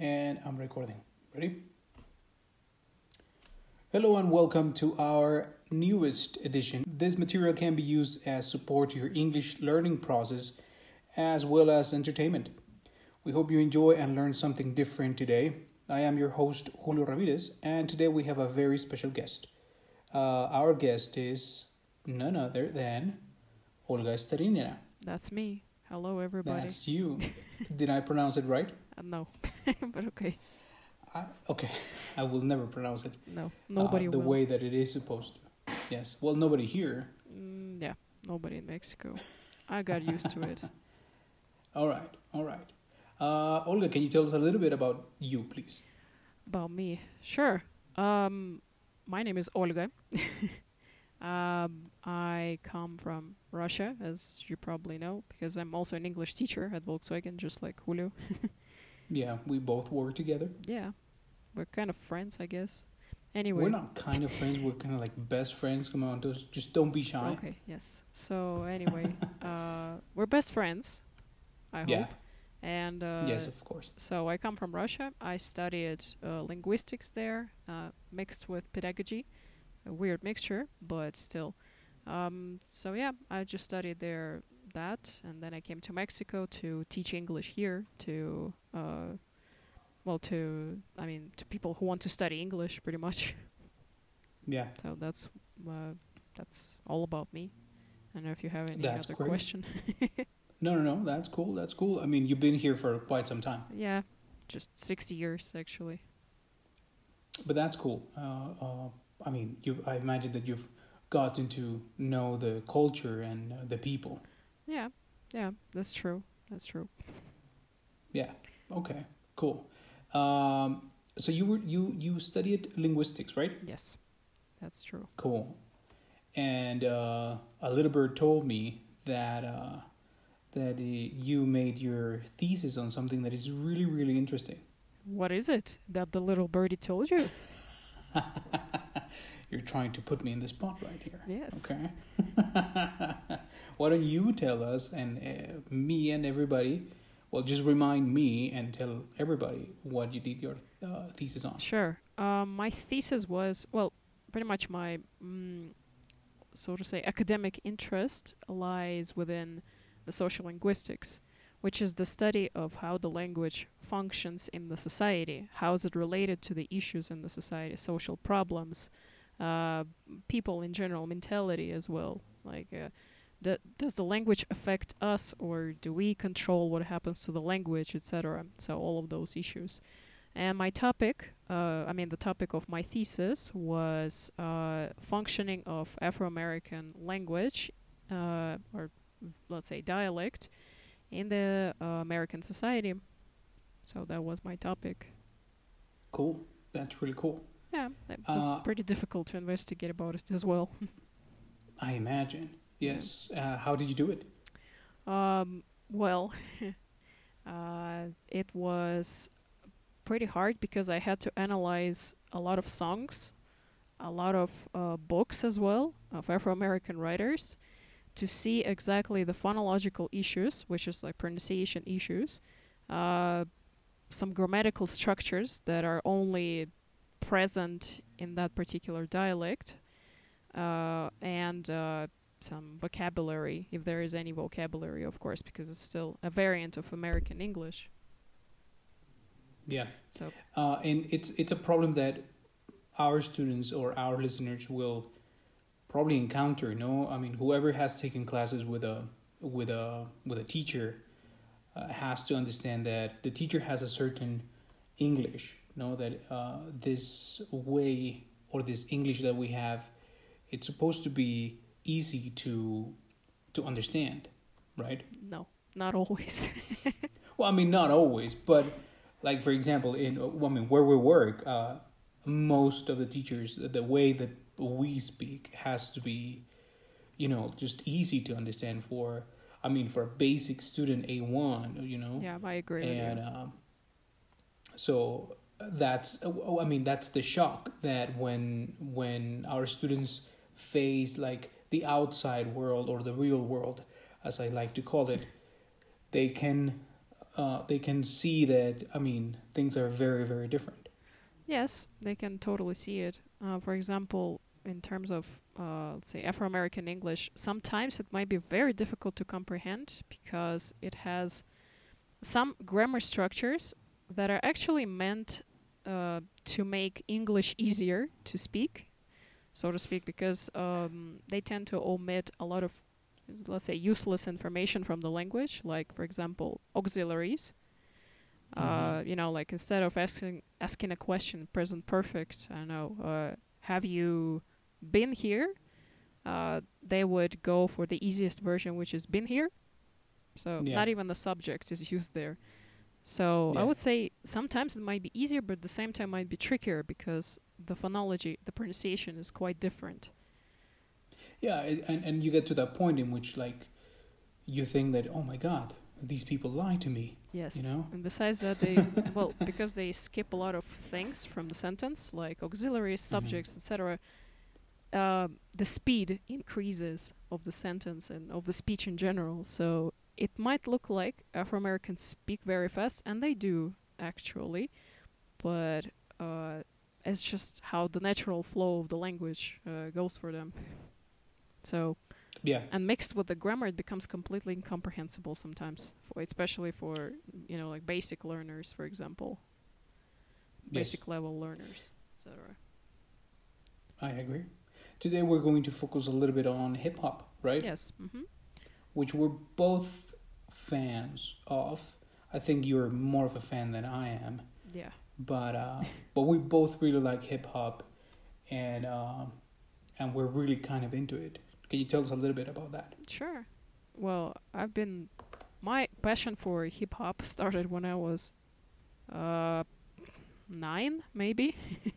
and I'm recording. Ready? Hello and welcome to our newest edition. This material can be used as support to your English learning process as well as entertainment. We hope you enjoy and learn something different today. I am your host, Julio Ramirez, and today we have a very special guest. Uh, our guest is none other than Olga Starinina. That's me. Hello, everybody. That's you. Did I pronounce it right? Uh, no, but okay. I, okay, I will never pronounce it No, nobody uh, the will. way that it is supposed to. Yes. Well, nobody here. Mm, yeah, nobody in Mexico. I got used to it. All right. All right. Uh, Olga, can you tell us a little bit about you, please? About me, sure. Um, my name is Olga. um, I come from Russia, as you probably know, because I'm also an English teacher at Volkswagen, just like Julio. Yeah, we both work together. Yeah, we're kind of friends, I guess. Anyway. We're not kind of friends. We're kind of like best friends. Come on, just just don't be shy. Okay, yes. So anyway, uh, we're best friends. I Yeah. hope. And uh, yes, of course. so I come from Russia. I studied uh, linguistics there, uh, mixed with pedagogy. A weird mixture, but still. Um, so yeah, I just studied there that, and then I came to Mexico to teach English here to, uh, well, to I mean, to people who want to study English, pretty much. Yeah. So that's uh, that's all about me. I don't know if you have any That's other great. question. No, no, no. That's cool. That's cool. I mean, you've been here for quite some time, yeah, just 60 years actually. but that's cool. Uh, uh, I mean, you. I imagine that you've gotten to know the culture and uh, the people. Yeah, yeah, that's true. That's true. Yeah. Okay. Cool. Um, so you were you you studied linguistics, right? Yes, that's true. Cool. And uh, a little bird told me that uh, that uh, you made your thesis on something that is really really interesting. What is it that the little birdie told you? You're trying to put me in the spot right here. Yes. Okay. Why don't you tell us and uh, me and everybody? Well, just remind me and tell everybody what you did your uh, thesis on. Sure. Um, my thesis was well, pretty much my mm, so to say academic interest lies within the social linguistics, which is the study of how the language functions in the society. How is it related to the issues in the society, social problems, uh, people in general, mentality as well. Like, uh, d- does the language affect us, or do we control what happens to the language, etc. So all of those issues. And my topic, uh, I mean, the topic of my thesis was uh, functioning of Afro American language, uh, or let's say dialect, in the uh, American society. So that was my topic. Cool. That's really cool. Yeah, it was Uh, pretty difficult to investigate about it as well. I imagine. Yes. Uh, how did you do it? Um, well, uh, it was pretty hard because I had to analyze a lot of songs, a lot of uh, books as well of Afro American writers to see exactly the phonological issues, which is like pronunciation issues, uh, some grammatical structures that are only present in that particular dialect, uh, and uh, some vocabulary, if there is any vocabulary, of course, because it's still a variant of American English. Yeah. So Uh, and it's it's a problem that our students or our listeners will probably encounter. No, I mean, whoever has taken classes with a with a with a teacher uh, has to understand that the teacher has a certain English. No, that uh, this way or this English that we have, it's supposed to be easy to to understand, right? no, not always. Well, I mean, not always, but like for example, in I mean, where we work, uh, most of the teachers, the way that we speak has to be, you know, just easy to understand for. I mean, for a basic student, A one, you know. yeah, I agree And um, so that's I mean that's the shock that when when our students face like the outside world or the real world, as I like to call it, they can uh, they can see that. I mean, things are very very different. Yes, they can totally see it. Uh, for example, in terms of uh, let's say Afro American English, sometimes it might be very difficult to comprehend because it has some grammar structures that are actually meant uh, to make English easier to speak, so to speak, because um, they tend to omit a lot of, let's say, useless information from the language, like, for example, auxiliaries. Uh, Mhm. you know, like instead of asking asking a question, present perfect. I don't know. Uh, have you been here? Uh, they would go for the easiest version, which is been here. So Yeah. not even the subject is used there. So I would say sometimes it might be easier, but at the same time might be trickier because the phonology, the pronunciation is quite different. Yeah, and and you get to that point in which like you think that oh my god, these people lie to me. Yes. You know. And besides that, they well because they skip a lot of things from the sentence, like auxiliaries, subjects, etc. Uh, the speed increases of the sentence and of the speech in general. So it might look like Afro Americans speak very fast, and they do actually, but uh, it's just how the natural flow of the language uh, goes for them. So Yeah. and mixed with the grammar it becomes completely incomprehensible sometimes for especially for you know like basic learners for example Yes. basic level learners etc I agree. Today we're going to focus a little bit on hip hop, right? yes hmm Which we're both fans of. I think you're more of a fan than I am, yeah but uh, but we both really like hip hop, and um, and we're really kind of into it. Can you tell us a little bit about that? sure well i've been my passion for hip hop started when i was uh nine maybe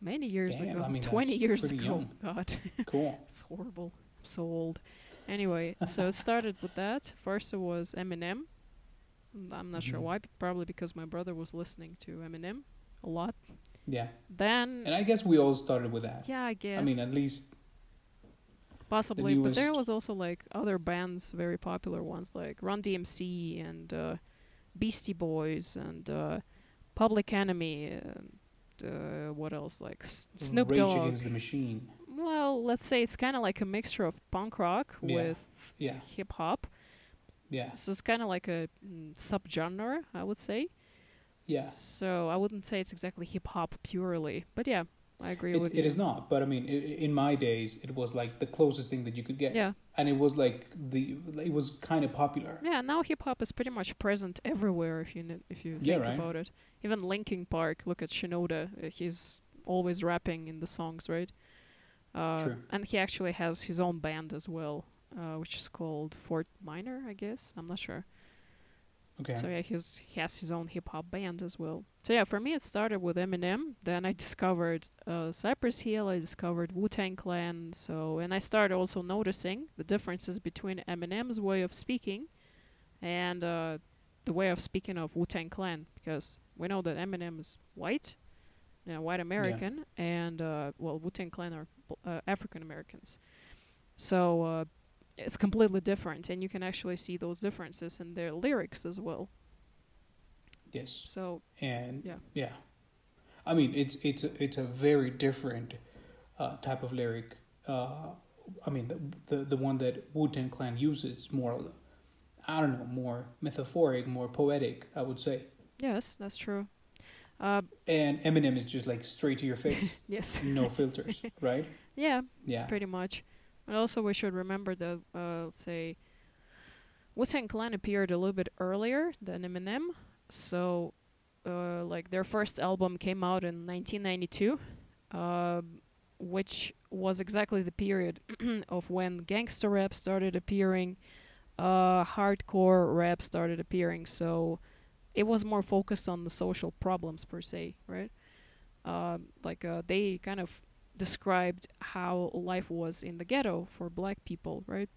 many years Damn, ago I mean, 20 that's years ago young. god Cool. It's horrible. I'm so old. Anyway, so it started with that. First, it was Eminem. Mm, I'm not sure Mhm. why. Probably because my brother was listening to Eminem a lot. Yeah, Then, and I guess we all started with that. yeah, I guess I mean, at least possibly. But there was also like other bands, very popular ones like Run DMC and uh, Beastie Boys and uh, Public Enemy. And, uh, what else? Like S- Snoop Rage Dogg. Against the Machine. Well, let's say it's kind of like a mixture of punk rock Yeah. with Yeah, hip hop. yeah, So it's kind of like a mm, subgenre, I would say. yeah. So I wouldn't say it's exactly hip hop purely, but yeah, I agree It, with it you. is not, but I mean, i in my days, it was like the closest thing that you could get, Yeah, and it was like the it was kind of popular. yeah. Now hip hop is pretty much present everywhere if you if you Yeah, think right. about it. Even Linkin Park. Look at Shinoda. Uh, he's always rapping in the songs, right? Uh. And he actually has his own band as well, uh, which is called Fort Minor, I guess. I'm not sure. Okay. So yeah, he's he has his own hip hop band as well. So yeah, for me it started with Eminem. Then I discovered uh, Cypress Hill. I discovered Wu Tang Clan. So and I started also noticing the differences between Eminem's way of speaking and uh, the way of speaking of Wu Tang Clan because we know that Eminem is white, you know, white American, and uh, well Wu Tang Clan are uh, African Americans. So. Uh, it's completely different, and you can actually see those differences in their lyrics as well. yes. So and Yeah. yeah, I mean it's it's a, it's a very different uh, type of lyric. Uh, I mean the the, the one that Wu Tang Clan uses more, I don't know, more metaphoric, more poetic. I would say, yes, that's true. Uh, and Eminem is just like straight to your face, yes, no filters, right? yeah, Yeah, pretty much. And also, we should remember that, uh, let's say, Wu Tang Clan appeared a little bit earlier than Eminem. So, uh, like, their first album came out in 1992, um, which was exactly the period of when gangster rap started appearing, uh, hardcore rap started appearing. So, it was more focused on the social problems per se, right? Um like, uh, they kind of described how life was in the ghetto for black people, right?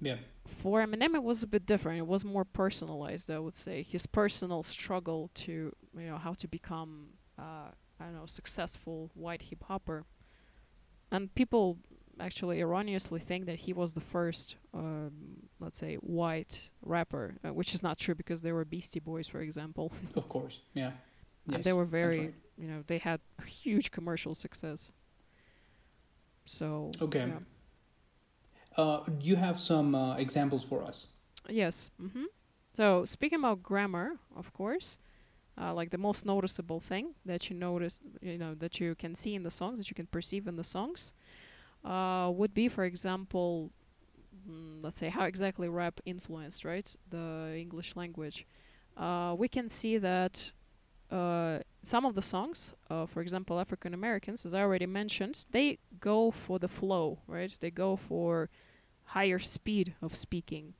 yeah, For Eminem, it was a bit different. It was more personalized, I would say. His personal struggle to, you know, how to become, uh, I don't know, successful white hip hopper. And people actually erroneously think that he was the first um, let's say, white rapper, uh, which is not true because there were Beastie Boys, for example, Of course. Yeah. and they were very, right. you know, they had huge commercial success. So Okay. yeah. Uh, do you have some uh, examples for us? Yes. hmm So speaking about grammar, of course, uh, like the most noticeable thing that you notice, you know, that you can see in the songs, that you can perceive in the songs, uh, would be, for example, mm, let's say how exactly rap influenced, right, the English language. Uh, we can see that uh, some of the songs, uh, for example, African Americans, as I already mentioned, they go for the flow, right? They go for higher speed of speaking.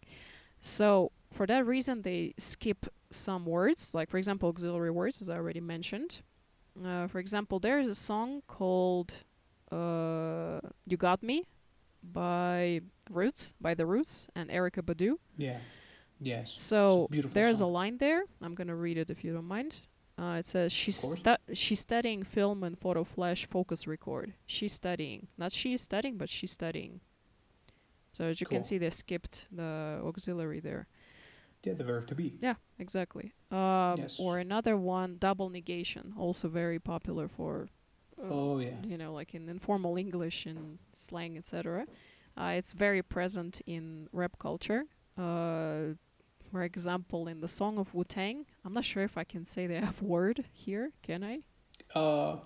So for that reason, they skip some words, like for example, auxiliary words, as I already mentioned. Uh, for example, there is a song called uh, "You Got Me" by Roots, by the Roots and Erykah Badu. Yeah. Yes. So beautiful there's song. a line there. I'm gonna read it if you don't mind. Uh, it says she's stu- she's studying film and photo flash focus record. She's studying, not she is studying, but she's studying. So as you Cool. can see, they skipped the auxiliary there. Yeah, the verb to be. Yeah, exactly. Um, Yes. Or another one, double negation, also very popular for, Oh yeah. you know, like in informal English and slang, etc. Uh, it's very present in rap culture. Uh, for example, in the Song of Wu Tang, I'm not sure if I can say the F word here. Can I? Uh,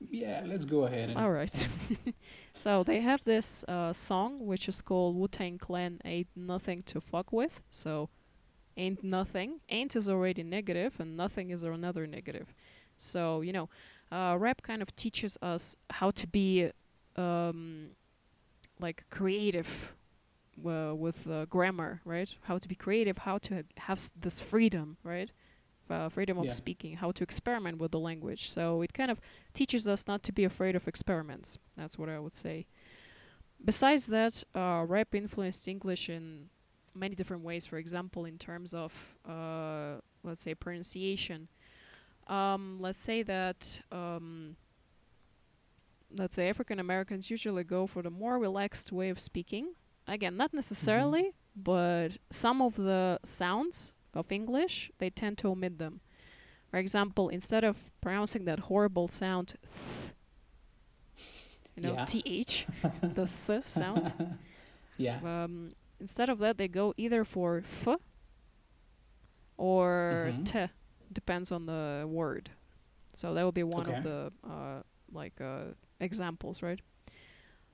yeah. Let's go ahead. And All right. so they have this uh, song which is called Wu Tang Clan Ain't Nothing to Fuck With. So, ain't nothing. Ain't is already negative, and nothing is another negative. So, you know, uh, rap kind of teaches us how to be um, like creative uh, with uh, grammar, right? How to be creative, how to ha- have s- this freedom, right? Uh, freedom of Yeah. speaking, how to experiment with the language. So it kind of teaches us not to be afraid of experiments. That's what I would say. Besides that, uh, rap influenced English in many different ways. For example, in terms of, uh, let's say, pronunciation. Um, let's say that, um, let's say, African Americans usually go for the more relaxed way of speaking. Again, not necessarily, but some of the sounds of English, they tend to omit them. For example, instead of pronouncing that horrible sound, th, you know, Yeah. th, the th sound, yeah. um, instead of that, they go either for f or Mhm. t, depends on the word. So that would be one Okay. of the uh, like uh, examples, right?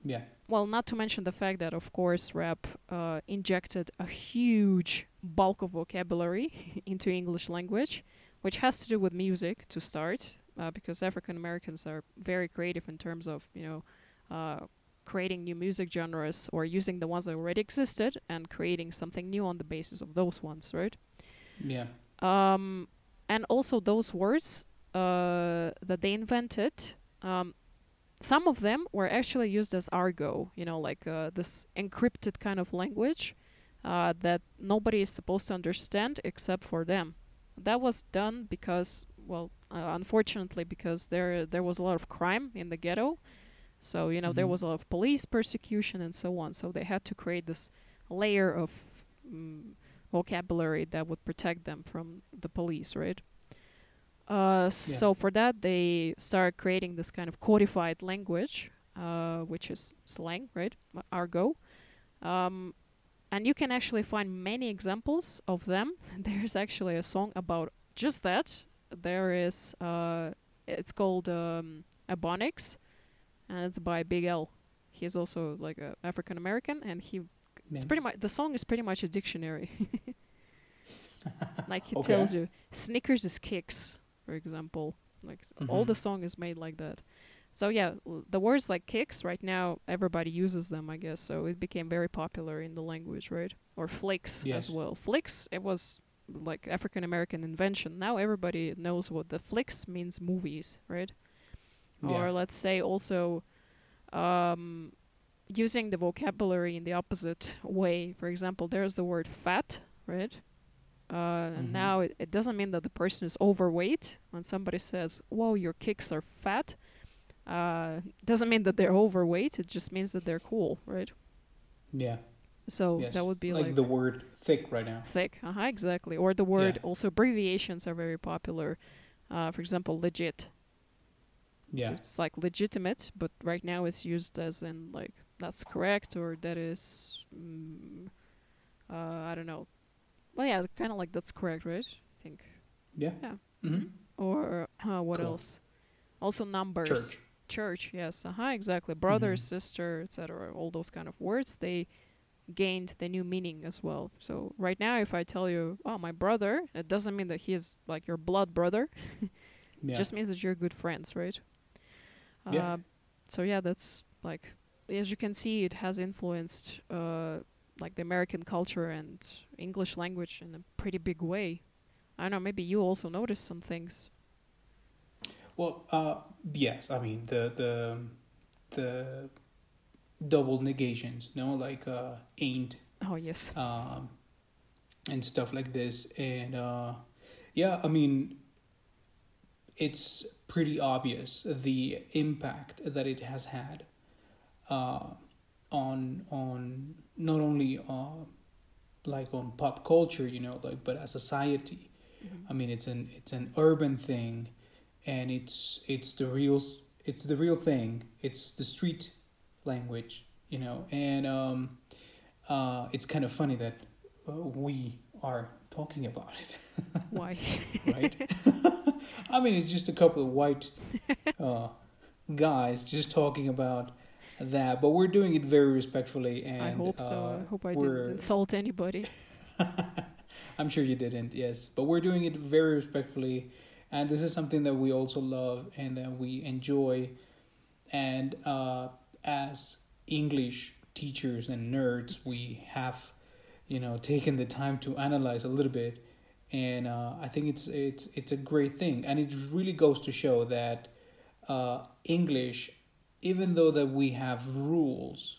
Yeah. Well, not to mention the fact that, of course, rap uh, injected a huge bulk of vocabulary into English language, which has to do with music to start, uh, because African Americans are very creative in terms of, you know, uh, creating new music genres or using the ones that already existed and creating something new on the basis of those ones, right? Yeah. Um, and also those words uh, that they invented, um, some of them were actually used as argo, you know, like uh, this encrypted kind of language uh, that nobody is supposed to understand except for them. That was done because, well, uh, unfortunately, because there there was a lot of crime in the ghetto, so you know there Mhm. was a lot of police persecution and so on. So they had to create this layer of mm, vocabulary that would protect them from the police, right? Uh, So for that, they start creating this kind of codified language, uh, which is slang, right? Argo. Um, and you can actually find many examples of them. There's actually a song about just that. There is, uh, it's called um, Ebonics, and it's by Big L. He's also like a African American, and he it's pretty much the song is pretty much a dictionary. like he Okay. tells you, Snickers is kicks, for example. Like s- all the Mhm. song is made like that. So yeah, l- the words like kicks right now everybody uses them, I guess. So it became very popular in the language, right? Or flicks Yes. as well. Flicks it was like African American invention. Now everybody knows what the flicks means movies, right? Or let's say also um, using the vocabulary in the opposite way. For example, there's the word fat, right? Uh, and Mhm. now it, it doesn't mean that the person is overweight. When somebody says, "Whoa, your kicks are fat," uh, doesn't mean that they're overweight. It just means that they're cool, right? Yeah. So Yes. that would be like, like, the word thick right now. thick. Uh-huh, exactly. Or the word Yeah. also abbreviations are very popular. Uh, for example, legit. So Yeah. it's like legitimate, but right now it's used as in like that's correct or that is, mm, uh, I don't know. Well, yeah, kind of like that's correct, right? I think. Yeah. Yeah. hmm Or uh, what Cool. else? Also numbers. Church. Church, yes, uh-huh, exactly. Brother, Mhm. sister, etc. All those kind of words, they gained the new meaning as well. So right now, if I tell you, "Oh, my brother," it doesn't mean that he is like your blood brother. Yeah. just means that you're good friends, right? Yeah. Uh, so yeah, that's like as you can see, it has influenced uh, like the American culture and English language in a pretty big way. I don't know. Maybe you also noticed some things. Well, uh, yes. I mean the the the double negations, no, like uh, ain't Oh yes. um, and stuff like this. And uh, yeah, I mean, it's pretty obvious the impact that it has had uh, on on not only uh, like on pop culture, you know, like but as society. Mhm. I mean, it's an it's an urban thing, and it's it's the real it's the real thing. It's the street language, you know, and um, uh, it's kind of funny that uh, we are talking about it, Why? right? I mean, it's just a couple of white uh, guys just talking about that, but we're doing it very respectfully, and I hope so. uh, I hope I we're- didn't insult anybody. I'm sure you didn't, yes. But we're doing it very respectfully. And this is something that we also love and that we enjoy. And uh, as English teachers and nerds, we have, you know, taken the time to analyze a little bit. And uh, I think it's it's it's a great thing, and it really goes to show that uh, English, even though that we have rules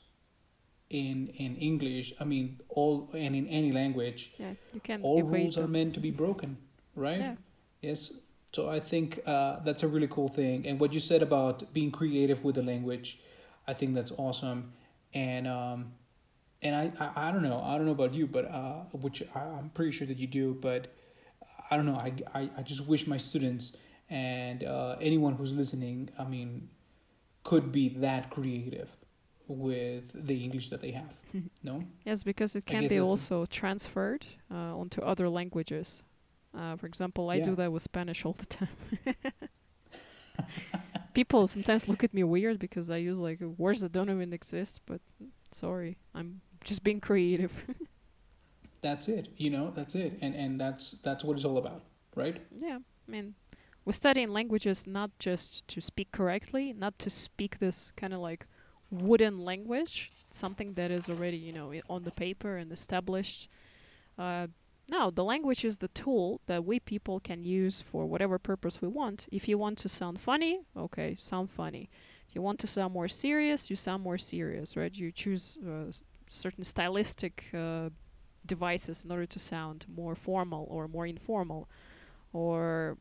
in in English, I mean all and in any language, Yeah, you can all rules are meant to be broken, right? Yeah. Yes. So I think uh, that's a really cool thing. And what you said about being creative with the language, I think that's awesome. And um, and I, I I don't know I don't know about you, but uh, which I, I'm pretty sure that you do, but I don't know. I I, I just wish my students and uh, anyone who's listening, I mean, could be that creative with the English that they have. No. Yes, because it can be also transferred uh, onto other languages. Uh, for example, I Yeah. do that with Spanish all the time. People sometimes look at me weird because I use like words that don't even exist, but sorry, I'm just being creative. That's it. You know, that's it. And and that's that's what it's all about, right? yeah, I mean, we're studying languages not just to speak correctly, not to speak this kind of like wooden language, something that is already, you know, on the paper and established. Uh, no, the language is the tool that we people can use for whatever purpose we want. If you want to sound funny, okay, sound funny. If you want to sound more serious, you sound more serious, right? You choose uh, certain stylistic uh, devices in order to sound more formal or more informal. Or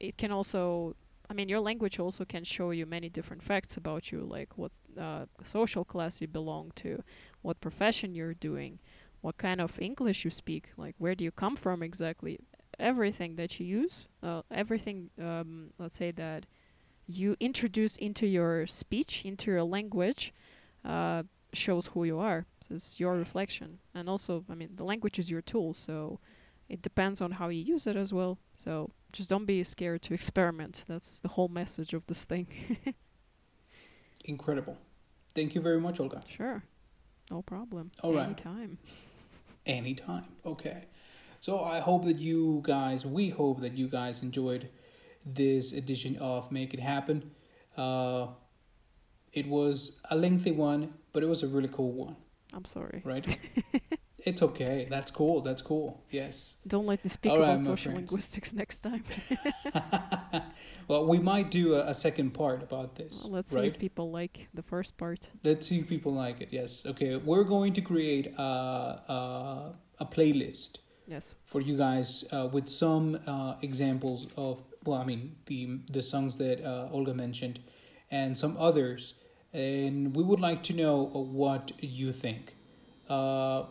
it can also, I mean, your language also can show you many different facts about you, like what uh, social class you belong to, what profession you're doing, what kind of English you speak, like where do you come from exactly. Everything that you use, uh, everything, um, let's say that you introduce into your speech, into your language, uh, shows who you are. So it's your reflection. And also, I mean, the language is your tool, so it depends on how you use it as well. So just don't be scared to experiment. That's the whole message of this thing. Incredible. Thank you very much, Olga. sure. No problem. All right. Anytime. Anytime. Okay. So I hope that you guys, we hope that you guys enjoyed this edition of Make It Happen. Uh, it was a lengthy one, but it was a really cool one, I'm sorry. right? it's okay. That's cool. That's cool. Yes. Don't let me speak All right, about my social linguistics next time. well, we might do a, a second part about this. Well, let's see if people like the first part. Let's see if people like it. Yes. Okay. We're going to create a a, a playlist Yes. for you guys uh, with some uh, examples of well, I mean the the songs that uh, Olga mentioned, and some others, and we would like to know what you think uh,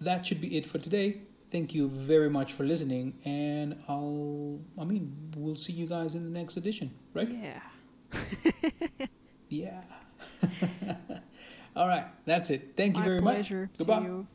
that should be it for today. Thank you very much for listening, and I'll. I mean, we'll see you guys in the next edition, right? Yeah. Yeah. All right, that's it. Thank you My very pleasure. much. See Goodbye. you.